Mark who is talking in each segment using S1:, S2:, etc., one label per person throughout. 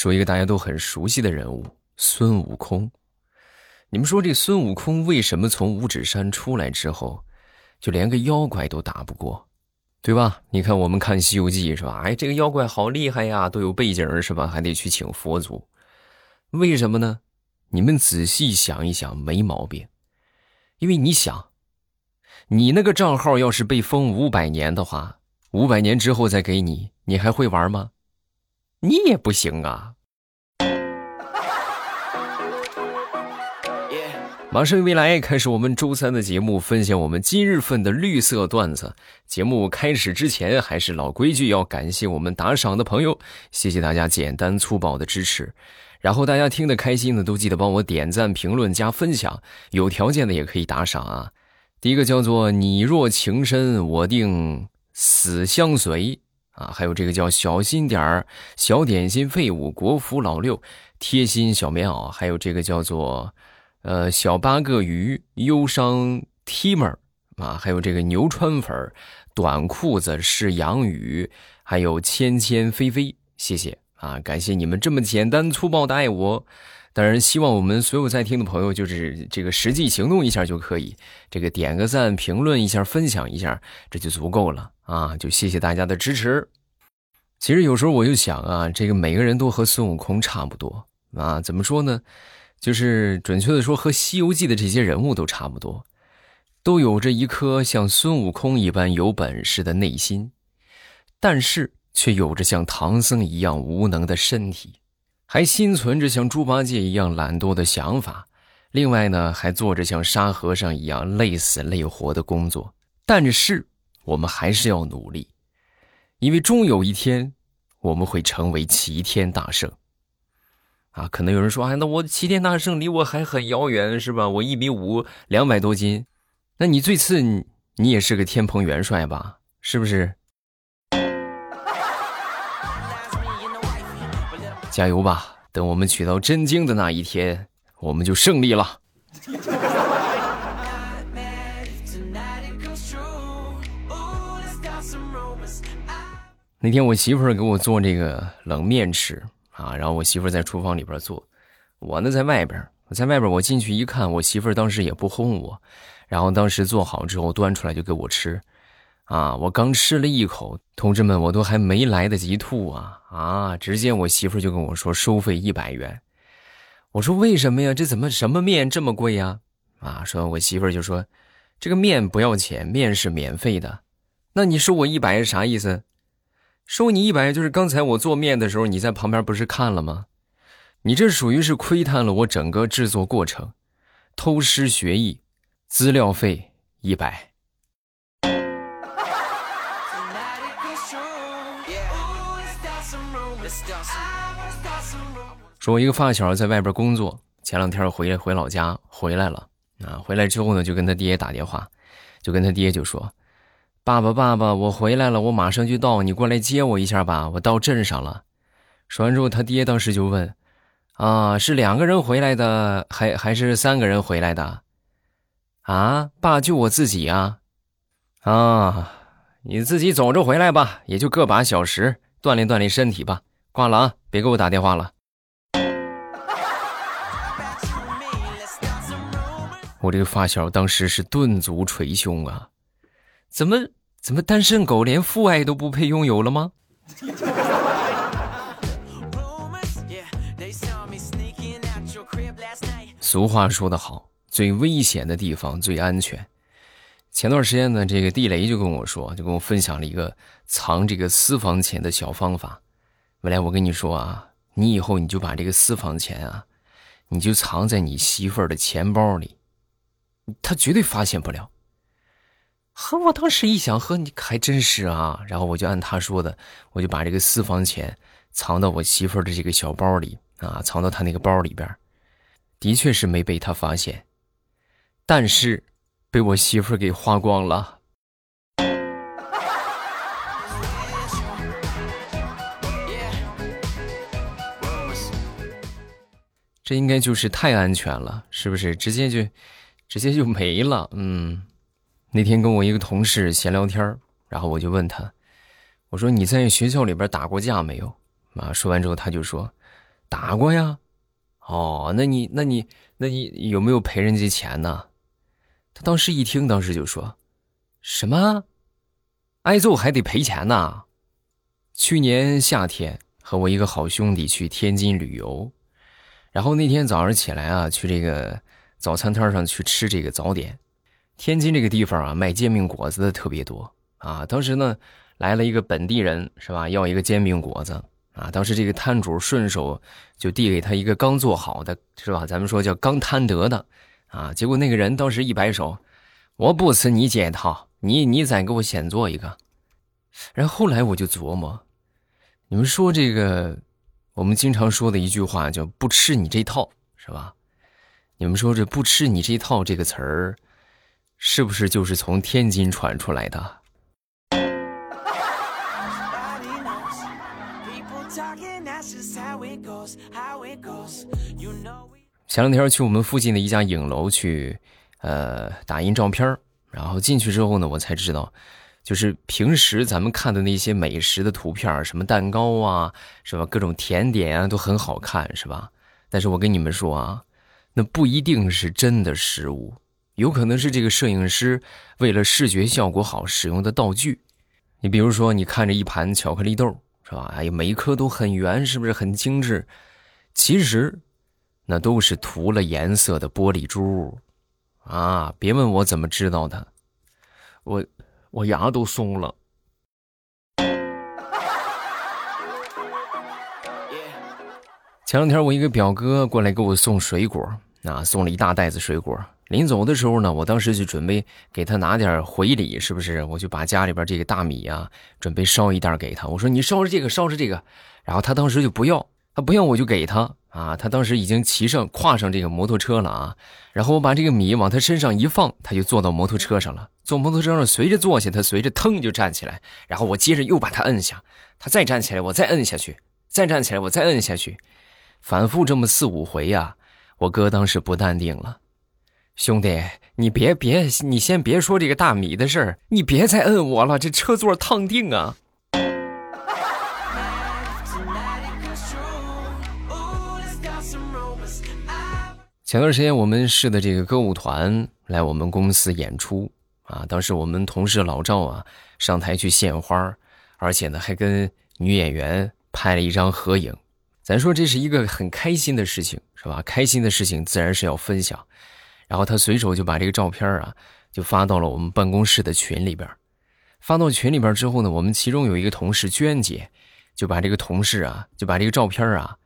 S1: 说一个大家都很熟悉的人物孙悟空。你们说这孙悟空为什么从五指山出来之后，就连个妖怪都打不过，对吧？你看我们看《西游记》是吧？哎，这个妖怪好厉害呀，都有背景是吧？还得去请佛祖，为什么呢？你们仔细想一想，没毛病。因为你想，你那个账号要是被封五百年的话，五百年之后再给你，你还会玩吗？你也不行啊。马上未来开始我们周三的节目，分享我们今日份的绿色段子。节目开始之前，还是老规矩，要感谢我们打赏的朋友，谢谢大家简单粗暴的支持。然后大家听得开心的，都记得帮我点赞、评论、加分享。有条件的也可以打赏啊。第一个叫做“你若情深，我定死相随”啊，还有这个叫“小心点儿”小点心废物国服老六贴心小棉袄，还有这个叫做。呃，小八个鱼，忧伤 Timer 啊，还有这个牛川粉短裤子是杨雨，还有芊芊菲菲，谢谢啊，感谢你们这么简单粗暴的爱我。当然，希望我们所有在听的朋友，就是这个实际行动一下就可以，这个点个赞，评论一下，分享一下，这就足够了啊！就谢谢大家的支持。其实有时候我就想啊，这个每个人都和孙悟空差不多啊，怎么说呢？就是准确的说，和《西游记》的这些人物都差不多，都有着一颗像孙悟空一般有本事的内心，但是却有着像唐僧一样无能的身体，还心存着像猪八戒一样懒惰的想法。另外呢，还做着像沙和尚一样累死累活的工作。但是我们还是要努力，因为终有一天，我们会成为齐天大圣。啊，可能有人说，哎，那我齐天大圣离我还很遥远，是吧？我一米五，两百多斤，那你最次你你也是个天蓬元帅吧？是不是？加油吧！等我们取到真经的那一天，我们就胜利了。那天我媳妇儿给我做这个冷面吃。啊，然后我媳妇儿在厨房里边做，我呢在外边。我在外边，我进去一看，我媳妇儿当时也不哄我，然后当时做好之后端出来就给我吃。啊，我刚吃了一口，同志们，我都还没来得及吐啊啊！直接我媳妇儿就跟我说收费一百元。我说为什么呀？这怎么什么面这么贵呀？啊，说我媳妇儿就说这个面不要钱，面是免费的。那你收我一百是啥意思？收你一百，就是刚才我做面的时候，你在旁边不是看了吗？你这属于是窥探了我整个制作过程，偷师学艺，资料费一百。说，我一个发小在外边工作，前两天回回老家回来了啊，回来之后呢，就跟他爹打电话，就跟他爹就说。爸爸，爸爸，我回来了，我马上就到，你过来接我一下吧，我到镇上了。说完之后，他爹当时就问：“啊，是两个人回来的，还还是三个人回来的？”啊，爸，就我自己啊。啊，你自己走着回来吧，也就个把小时，锻炼锻炼身体吧。挂了啊，别给我打电话了。我这个发小当时是顿足捶胸啊。怎么怎么单身狗连父爱都不配拥有了吗？俗话说得好，最危险的地方最安全。前段时间呢，这个地雷就跟我说，就跟我分享了一个藏这个私房钱的小方法。未来我跟你说啊，你以后你就把这个私房钱啊，你就藏在你媳妇儿的钱包里，她绝对发现不了。呵，我当时一想，呵，你还真是啊。然后我就按他说的，我就把这个私房钱藏到我媳妇儿的这个小包里啊，藏到她那个包里边的确是没被他发现，但是被我媳妇儿给花光了。这应该就是太安全了，是不是？直接就，直接就没了，嗯。那天跟我一个同事闲聊天然后我就问他，我说你在学校里边打过架没有？啊，说完之后他就说，打过呀。哦，那你那你那你有没有赔人家钱呢？他当时一听，当时就说：“什么？挨揍还得赔钱呢？”去年夏天和我一个好兄弟去天津旅游，然后那天早上起来啊，去这个早餐摊上去吃这个早点。天津这个地方啊，卖煎饼果子的特别多啊。当时呢，来了一个本地人，是吧？要一个煎饼果子。啊！当时这个摊主顺手就递给他一个刚做好的，是吧？咱们说叫刚摊得的，啊！结果那个人当时一摆手，我不吃你这套，你你再给我先做一个。然后后来我就琢磨，你们说这个，我们经常说的一句话叫“不吃你这套”，是吧？你们说这“不吃你这套”这个词儿，是不是就是从天津传出来的？前两天去我们附近的一家影楼去，呃，打印照片然后进去之后呢，我才知道，就是平时咱们看的那些美食的图片什么蛋糕啊，是吧？各种甜点啊，都很好看，是吧？但是我跟你们说啊，那不一定是真的食物，有可能是这个摄影师为了视觉效果好使用的道具。你比如说，你看着一盘巧克力豆。是吧？哎呀，每一颗都很圆，是不是很精致？其实，那都是涂了颜色的玻璃珠，啊！别问我怎么知道的，我我牙都松了。前两天我一个表哥过来给我送水果，啊，送了一大袋子水果。临走的时候呢，我当时就准备给他拿点回礼，是不是？我就把家里边这个大米啊，准备烧一袋给他。我说你烧着这个，烧着这个。然后他当时就不要，他不要我就给他啊。他当时已经骑上、跨上这个摩托车了啊。然后我把这个米往他身上一放，他就坐到摩托车上了。坐摩托车上随着坐下，他随着腾就站起来。然后我接着又把他摁下，他再站起来，我再摁下去，再站起来，我再摁下去，反复这么四五回呀。我哥当时不淡定了。兄弟，你别别，你先别说这个大米的事儿，你别再摁我了，这车座烫定啊！前段时间我们市的这个歌舞团来我们公司演出啊，当时我们同事老赵啊上台去献花，而且呢还跟女演员拍了一张合影。咱说这是一个很开心的事情，是吧？开心的事情自然是要分享。然后他随手就把这个照片啊，就发到了我们办公室的群里边。发到群里边之后呢，我们其中有一个同事娟姐，就把这个同事啊，就把这个照片啊，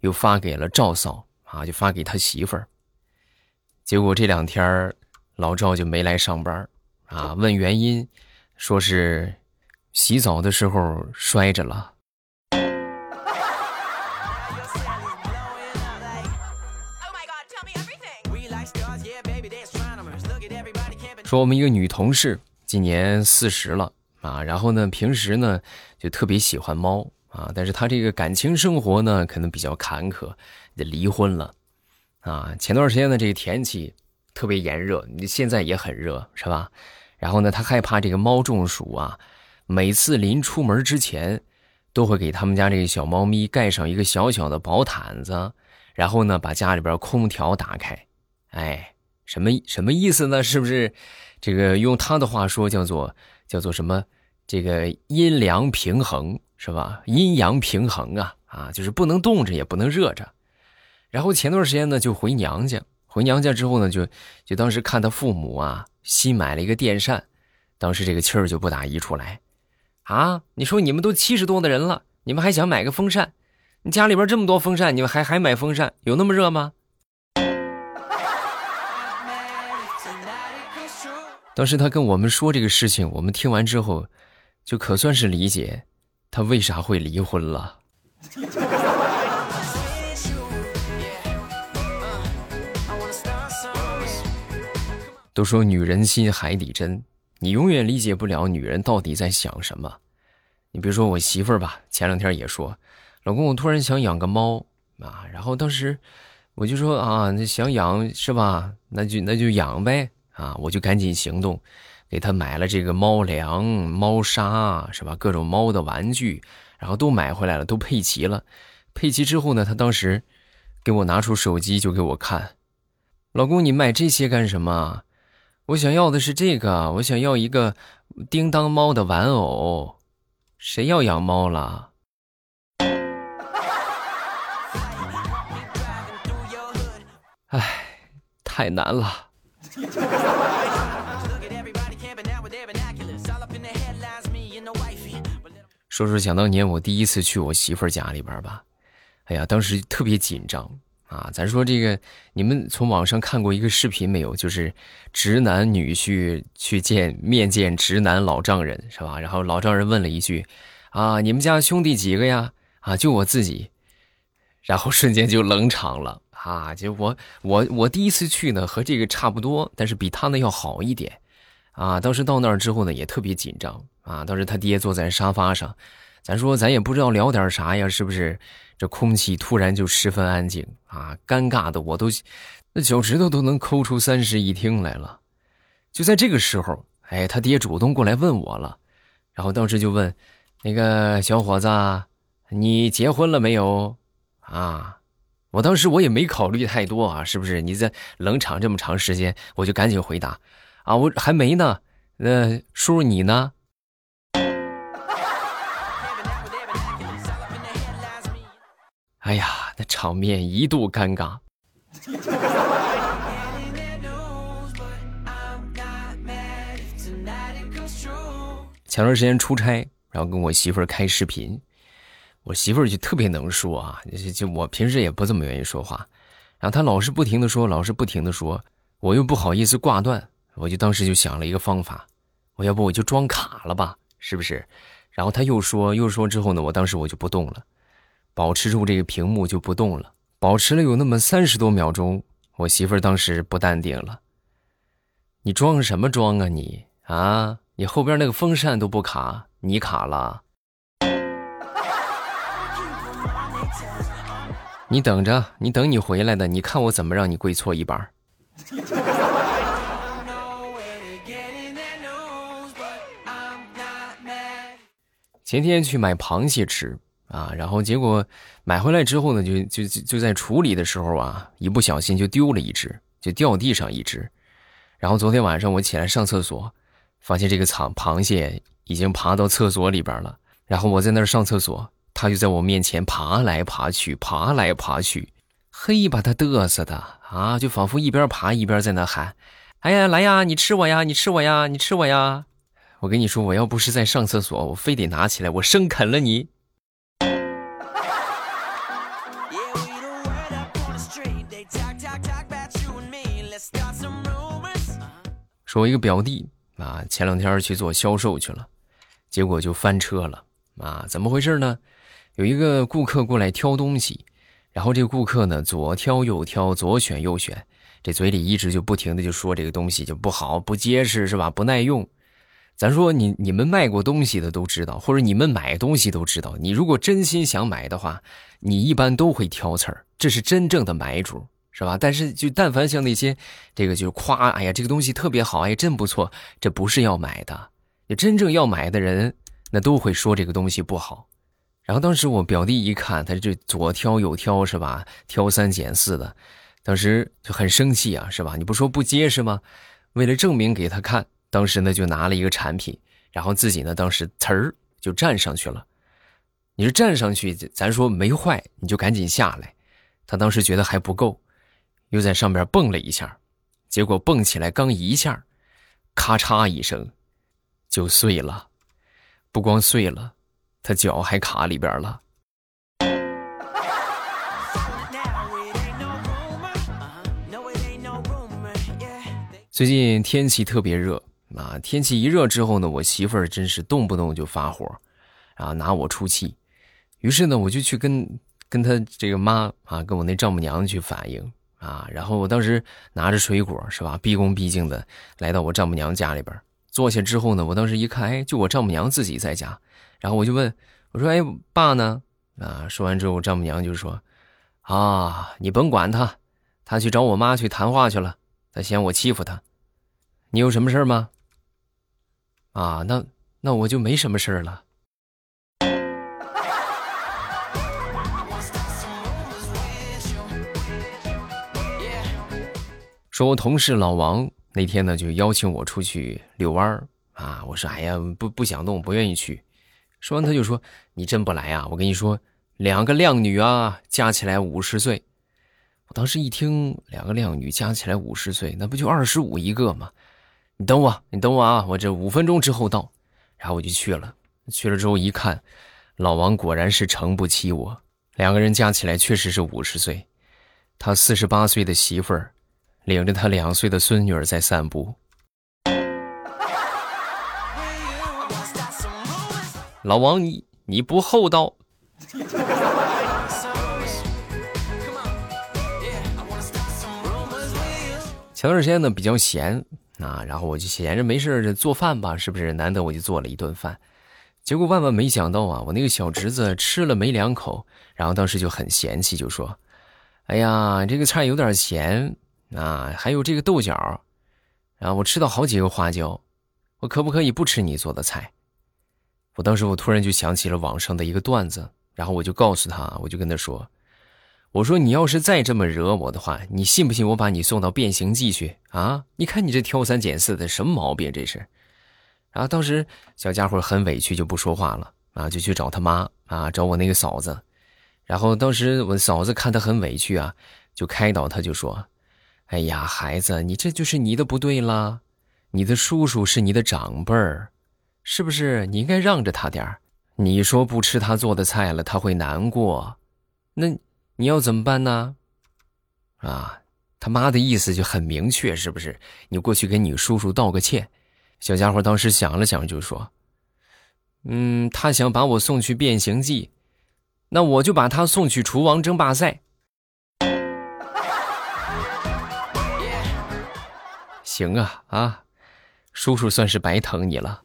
S1: 又发给了赵嫂啊，就发给他媳妇儿。结果这两天老赵就没来上班啊，问原因，说是洗澡的时候摔着了。说我们一个女同事今年四十了啊，然后呢，平时呢就特别喜欢猫啊，但是她这个感情生活呢可能比较坎坷，就离婚了啊。前段时间呢，这个天气特别炎热，你现在也很热是吧？然后呢，她害怕这个猫中暑啊，每次临出门之前都会给他们家这个小猫咪盖上一个小小的薄毯子，然后呢，把家里边空调打开，哎。什么什么意思呢？是不是，这个用他的话说叫做叫做什么？这个阴凉平衡是吧？阴阳平衡啊啊，就是不能冻着也不能热着。然后前段时间呢就回娘家，回娘家之后呢就就当时看他父母啊新买了一个电扇，当时这个气儿就不打一处来啊！你说你们都七十多的人了，你们还想买个风扇？你家里边这么多风扇，你们还还买风扇？有那么热吗？当时他跟我们说这个事情，我们听完之后，就可算是理解他为啥会离婚了。都说女人心海底针，你永远理解不了女人到底在想什么。你比如说我媳妇儿吧，前两天也说，老公，我突然想养个猫啊，然后当时我就说啊，那想养是吧？那就那就养呗。啊！我就赶紧行动，给他买了这个猫粮、猫砂，是吧？各种猫的玩具，然后都买回来了，都配齐了。配齐之后呢，他当时给我拿出手机就给我看，老公，你买这些干什么？我想要的是这个，我想要一个叮当猫的玩偶。谁要养猫了？哎，太难了。说说想当年我第一次去我媳妇家里边吧，哎呀，当时特别紧张啊！咱说这个，你们从网上看过一个视频没有？就是直男女婿去见面见直男老丈人是吧？然后老丈人问了一句：“啊，你们家兄弟几个呀？”啊，就我自己，然后瞬间就冷场了啊！就我我我第一次去呢，和这个差不多，但是比他呢要好一点啊！当时到那儿之后呢，也特别紧张。啊！当时他爹坐在沙发上，咱说咱也不知道聊点啥呀，是不是？这空气突然就十分安静啊，尴尬的我都那脚趾头都能抠出三室一厅来了。就在这个时候，哎，他爹主动过来问我了，然后当时就问那个小伙子，你结婚了没有？啊！我当时我也没考虑太多啊，是不是？你在冷场这么长时间，我就赶紧回答啊，我还没呢。那叔叔你呢？哎呀，那场面一度尴尬。前段时间出差，然后跟我媳妇儿开视频，我媳妇儿就特别能说啊，就就我平时也不怎么愿意说话，然后她老是不停的说，老是不停的说，我又不好意思挂断，我就当时就想了一个方法，我要不我就装卡了吧，是不是？然后她又说又说之后呢，我当时我就不动了。保持住这个屏幕就不动了，保持了有那么三十多秒钟，我媳妇儿当时不淡定了。你装什么装啊你啊？你后边那个风扇都不卡，你卡了？你等着，你等你回来的，你看我怎么让你跪搓衣板。前天去买螃蟹吃。啊，然后结果买回来之后呢，就就就在处理的时候啊，一不小心就丢了一只，就掉地上一只。然后昨天晚上我起来上厕所，发现这个螃螃蟹已经爬到厕所里边了。然后我在那儿上厕所，他就在我面前爬来爬去，爬来爬去，嘿，把他嘚瑟的啊，就仿佛一边爬一边在那喊：“哎呀，来呀，你吃我呀，你吃我呀，你吃我呀！”我跟你说，我要不是在上厕所，我非得拿起来，我生啃了你。说我一个表弟啊，前两天去做销售去了，结果就翻车了啊！怎么回事呢？有一个顾客过来挑东西，然后这个顾客呢左挑右挑，左选右选，这嘴里一直就不停的就说这个东西就不好，不结实是吧？不耐用。咱说你你们卖过东西的都知道，或者你们买东西都知道，你如果真心想买的话，你一般都会挑刺儿，这是真正的买主。是吧？但是就但凡像那些，这个就夸，哎呀，这个东西特别好，哎，真不错，这不是要买的。真正要买的人，那都会说这个东西不好。然后当时我表弟一看，他就左挑右挑，是吧？挑三拣四的，当时就很生气啊，是吧？你不说不结实吗？为了证明给他看，当时呢就拿了一个产品，然后自己呢当时呲儿就站上去了。你说站上去，咱说没坏，你就赶紧下来。他当时觉得还不够。又在上边蹦了一下，结果蹦起来刚一下，咔嚓一声，就碎了。不光碎了，他脚还卡里边了。最近天气特别热啊，天气一热之后呢，我媳妇儿真是动不动就发火，啊，拿我出气。于是呢，我就去跟跟他这个妈啊，跟我那丈母娘去反映。啊，然后我当时拿着水果是吧，毕恭毕敬的来到我丈母娘家里边坐下之后呢，我当时一看，哎，就我丈母娘自己在家，然后我就问我说：“哎，爸呢？”啊，说完之后，丈母娘就说：“啊，你甭管他，他去找我妈去谈话去了，他嫌我欺负他。你有什么事儿吗？”啊，那那我就没什么事儿了。说我同事老王那天呢，就邀请我出去遛弯儿啊。我说：“哎呀，不不想动，不愿意去。”说完他就说你真不来啊？我跟你说，两个靓女啊，加起来五十岁。我当时一听两个靓女加起来五十岁，那不就二十五一个吗？你等我，你等我啊，我这五分钟之后到。然后我就去了，去了之后一看，老王果然是诚不欺我，两个人加起来确实是五十岁。他四十八岁的媳妇儿，领着他两岁的孙女儿在散步。老王，你你不厚道。前段时间呢比较闲啊，然后我就闲着没事做饭吧，是不是？难得我就做了一顿饭，结果万万没想到啊，我那个小侄子吃了没两口，然后当时就很嫌弃，就说。哎呀，这个菜有点咸啊！还有这个豆角，啊，我吃到好几个花椒，我可不可以不吃你做的菜？我当时我突然就想起了网上的一个段子，然后我就告诉他，我就跟他说：“我说你要是再这么惹我的话，你信不信我把你送到变形记去啊？你看你这挑三拣四的，什么毛病这是？”然后当时小家伙很委屈，就不说话了啊，就去找他妈啊，找我那个嫂子。然后当时我嫂子看他很委屈啊，就开导他，就说：“哎呀，孩子，你这就是你的不对啦，你的叔叔是你的长辈儿，是不是？你应该让着他点儿。你说不吃他做的菜了，他会难过，那你要怎么办呢？啊，他妈的意思就很明确，是不是？你过去给你叔叔道个歉。”小家伙当时想了想，就说：“嗯，他想把我送去变形记。”那我就把他送去厨王争霸赛。行啊啊，叔叔算是白疼你了。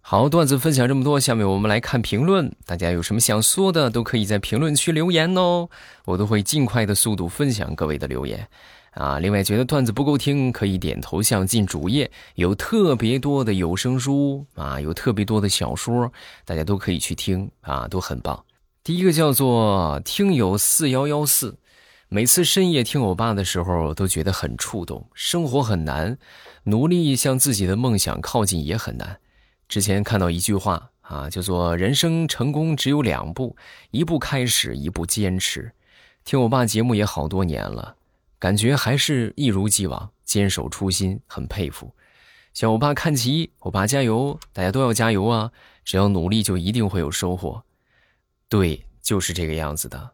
S1: 好，段子分享这么多，下面我们来看评论。大家有什么想说的，都可以在评论区留言哦，我都会尽快的速度分享各位的留言。啊，另外觉得段子不够听，可以点头像进主页，有特别多的有声书啊，有特别多的小说，大家都可以去听啊，都很棒。第一个叫做听友四幺幺四，每次深夜听欧巴的时候，都觉得很触动。生活很难，努力向自己的梦想靠近也很难。之前看到一句话啊，叫做人生成功只有两步，一步开始，一步坚持。听我爸节目也好多年了。感觉还是一如既往坚守初心，很佩服。向我爸看齐，我爸加油，大家都要加油啊！只要努力，就一定会有收获。对，就是这个样子的。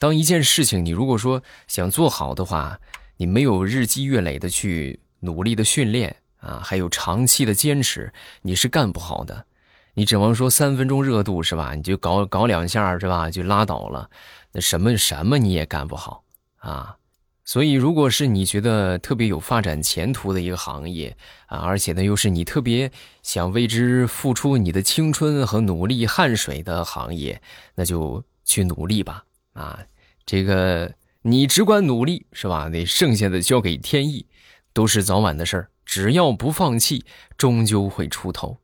S1: 当一件事情你如果说想做好的话，你没有日积月累的去努力的训练啊，还有长期的坚持，你是干不好的。你指望说三分钟热度是吧？你就搞搞两下是吧？就拉倒了，那什么什么你也干不好啊。所以，如果是你觉得特别有发展前途的一个行业啊，而且呢又是你特别想为之付出你的青春和努力汗水的行业，那就去努力吧啊！这个你只管努力是吧？那剩下的交给天意，都是早晚的事儿。只要不放弃，终究会出头。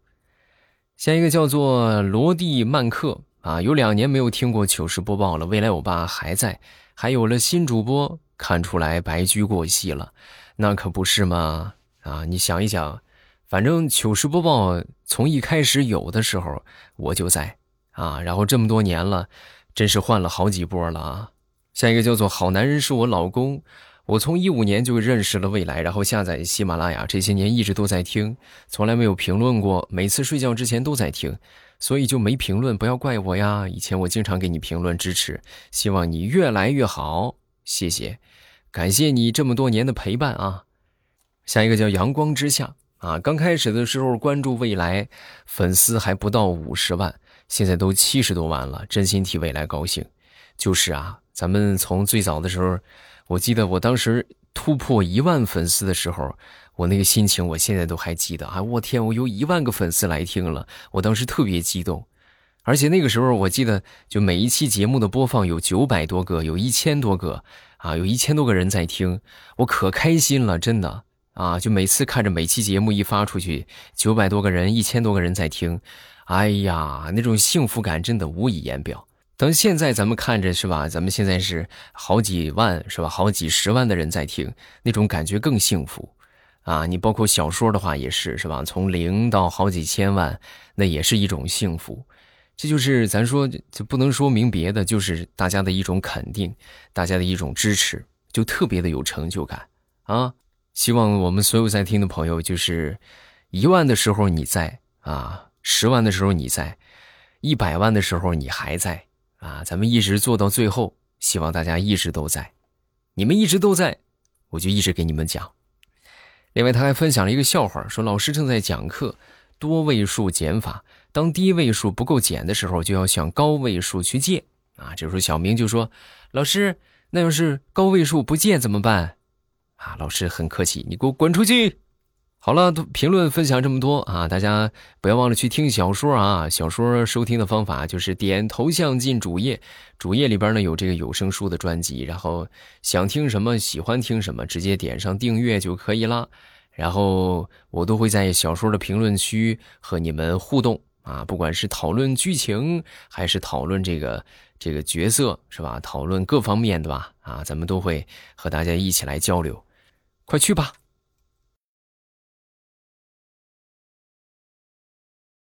S1: 下一个叫做罗蒂曼克啊，有两年没有听过糗事播报了。未来我爸还在，还有了新主播。看出来白驹过隙了，那可不是吗？啊，你想一想，反正糗事播报从一开始有的时候我就在啊，然后这么多年了，真是换了好几波了啊。下一个叫做好男人是我老公，我从一五年就认识了未来，然后下载喜马拉雅，这些年一直都在听，从来没有评论过，每次睡觉之前都在听，所以就没评论，不要怪我呀。以前我经常给你评论支持，希望你越来越好。谢谢，感谢你这么多年的陪伴啊！下一个叫阳光之下啊，刚开始的时候关注未来，粉丝还不到五十万，现在都七十多万了，真心替未来高兴。就是啊，咱们从最早的时候，我记得我当时突破一万粉丝的时候，我那个心情我现在都还记得啊！我天，我有一万个粉丝来听了，我当时特别激动。而且那个时候，我记得就每一期节目的播放有九百多个，有一千多个，啊，有一千多个人在听，我可开心了，真的啊！就每次看着每期节目一发出去，九百多个人，一千多个人在听，哎呀，那种幸福感真的无以言表。等现在咱们看着是吧？咱们现在是好几万是吧？好几十万的人在听，那种感觉更幸福啊！你包括小说的话也是是吧？从零到好几千万，那也是一种幸福。这就是咱说就不能说明别的，就是大家的一种肯定，大家的一种支持，就特别的有成就感啊！希望我们所有在听的朋友，就是一万的时候你在啊，十万的时候你在，一百万的时候你还在啊！咱们一直做到最后，希望大家一直都在，你们一直都在，我就一直给你们讲。另外，他还分享了一个笑话，说老师正在讲课，多位数减法。当低位数不够减的时候，就要向高位数去借啊！这时候小明就说：“老师，那要是高位数不借怎么办？”啊，老师很客气：“你给我滚出去！”好了，评论分享这么多啊，大家不要忘了去听小说啊！小说收听的方法就是点头像进主页，主页里边呢有这个有声书的专辑，然后想听什么、喜欢听什么，直接点上订阅就可以了。然后我都会在小说的评论区和你们互动。啊，不管是讨论剧情，还是讨论这个这个角色，是吧？讨论各方面的吧，啊，咱们都会和大家一起来交流。快去吧。